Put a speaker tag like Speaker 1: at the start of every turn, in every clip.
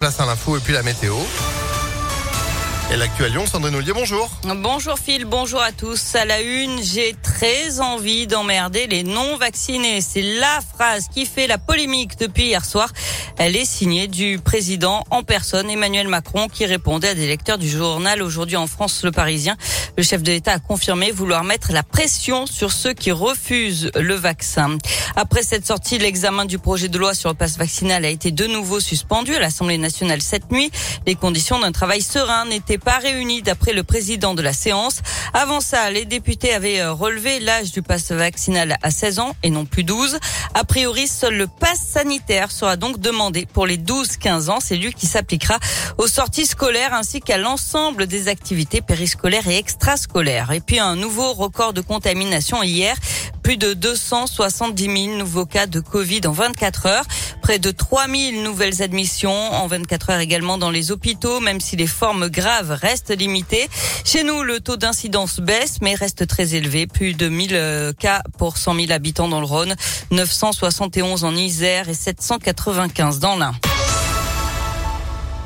Speaker 1: Place à l'info et puis la météo. Et l'actuel Lyon, Sandrine Ollier, bonjour.
Speaker 2: Bonjour Phil, bonjour à tous. À la une, j'ai très envie d'emmerder les non-vaccinés. C'est la phrase qui fait la polémique depuis hier soir. Elle est signée du président en personne, Emmanuel Macron, qui répondait à des lecteurs du journal Aujourd'hui en France, Le Parisien. Le chef de l'État a confirmé vouloir mettre la pression sur ceux qui refusent le vaccin. Après cette sortie, l'examen du projet de loi sur le passe vaccinal a été de nouveau suspendu à l'Assemblée nationale cette nuit. Les conditions d'un travail serein n'étaient pas réunis d'après le président de la séance. Avant ça, les députés avaient euh, relevé l'âge du passe vaccinal à 16 ans et non plus 12. A priori, seul le passe sanitaire sera donc demandé pour les 12-15 ans. C'est lui qui s'appliquera aux sorties scolaires ainsi qu'à l'ensemble des activités périscolaires et extrascolaires. Et puis un nouveau record de contamination hier. Plus de 270 000 nouveaux cas de Covid en 24 heures. Près de 3000 nouvelles admissions en 24 heures également dans les hôpitaux, même si les formes graves restent limitées. Chez nous, le taux d'incidence baisse, mais reste très élevé. Plus de 1000 euh, cas pour 100 000 habitants dans le Rhône, 971 en Isère et 795 dans l'Ain.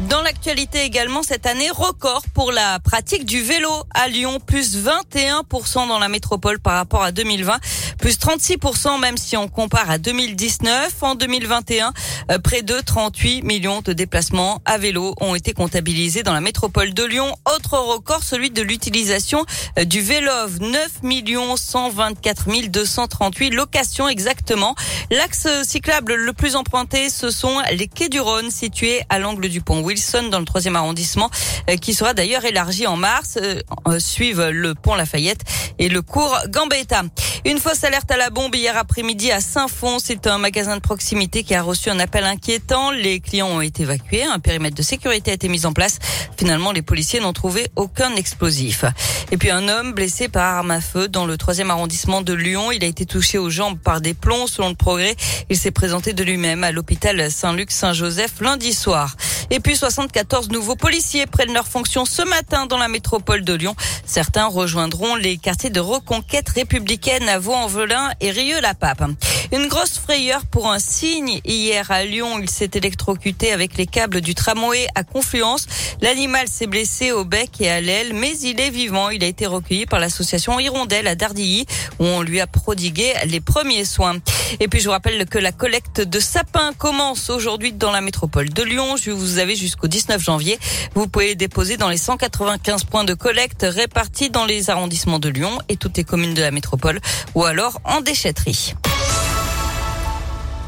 Speaker 2: Dans l'actualité également cette année, record pour la pratique du vélo à Lyon, plus 21% dans la métropole par rapport à 2020, plus 36% même si on compare à 2019. En 2021, euh, près de 38 millions de déplacements à vélo ont été comptabilisés dans la métropole de Lyon. Autre record, celui de l'utilisation euh, du Vélov, 9 millions 124 238 locations exactement. L'axe cyclable le plus emprunté, ce sont les quais du Rhône situés à l'angle du pont Wilson dans le troisième arrondissement, euh, qui sera d'ailleurs élargi en mars. Euh, euh, suivent le pont Lafayette et le cours Gambetta. Une fausse alerte à la bombe hier après-midi à Saint-Fond. C'est un magasin de proximité qui a reçu un appel inquiétant. Les clients ont été évacués. Un périmètre de sécurité a été mis en place. Finalement, les policiers n'ont trouvé aucun explosif. Et puis un homme blessé par arme à feu dans le troisième arrondissement de Lyon. Il a été touché aux jambes par des plombs. Selon le progrès, il s'est présenté de lui-même à l'hôpital Saint-Luc-Saint-Joseph lundi soir. Et puis 74 nouveaux policiers prennent leur fonction ce matin dans la métropole de Lyon. Certains rejoindront les quartiers de reconquête républicaine à Vaux-en-Velin et Rieux-la-Pape. Une grosse frayeur pour un cygne hier à Lyon. Il s'est électrocuté avec les câbles du tramway à Confluence. L'animal s'est blessé au bec et à l'aile, mais il est vivant. Il a été recueilli par l'association Hirondelle à Dardilly où on lui a prodigué les premiers soins. Et puis je vous rappelle que la collecte de sapins commence aujourd'hui dans la métropole de Lyon. Vous avez jusqu'au 19 janvier. Vous pouvez déposer dans les 195 points de collecte répartis dans les arrondissements de Lyon et toutes les communes de la métropole ou alors en déchetterie.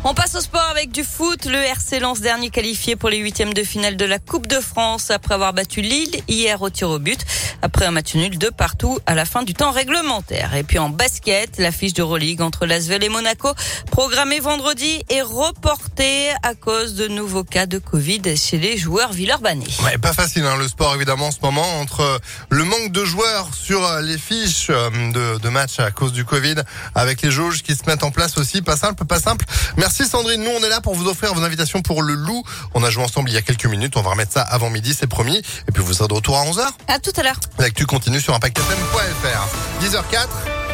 Speaker 2: On passe au sport avec du foot. Le RC lance dernier qualifié pour les huitièmes de finale de la Coupe de France après avoir battu Lille hier au tir au but après un match nul de partout à la fin du temps réglementaire. Et puis en basket, l'affiche de Euroleague entre Lasvel et Monaco programmée vendredi est reportée à cause de nouveaux cas de Covid chez les joueurs villeurbanais.
Speaker 1: Ouais, pas facile hein, le sport évidemment en ce moment entre le manque de joueurs sur les fiches euh, de, de matchs à cause du Covid avec les jauges qui se mettent en place aussi. Pas simple, pas simple. Merci. Merci Sandrine. Nous, on est là pour vous offrir vos invitations pour le loup. On a joué ensemble il y a quelques minutes. On va remettre ça avant midi, c'est promis. Et puis vous serez de retour à 11h.
Speaker 2: À tout à l'heure.
Speaker 1: L'actu continue sur ImpactFM.fr. 10h04.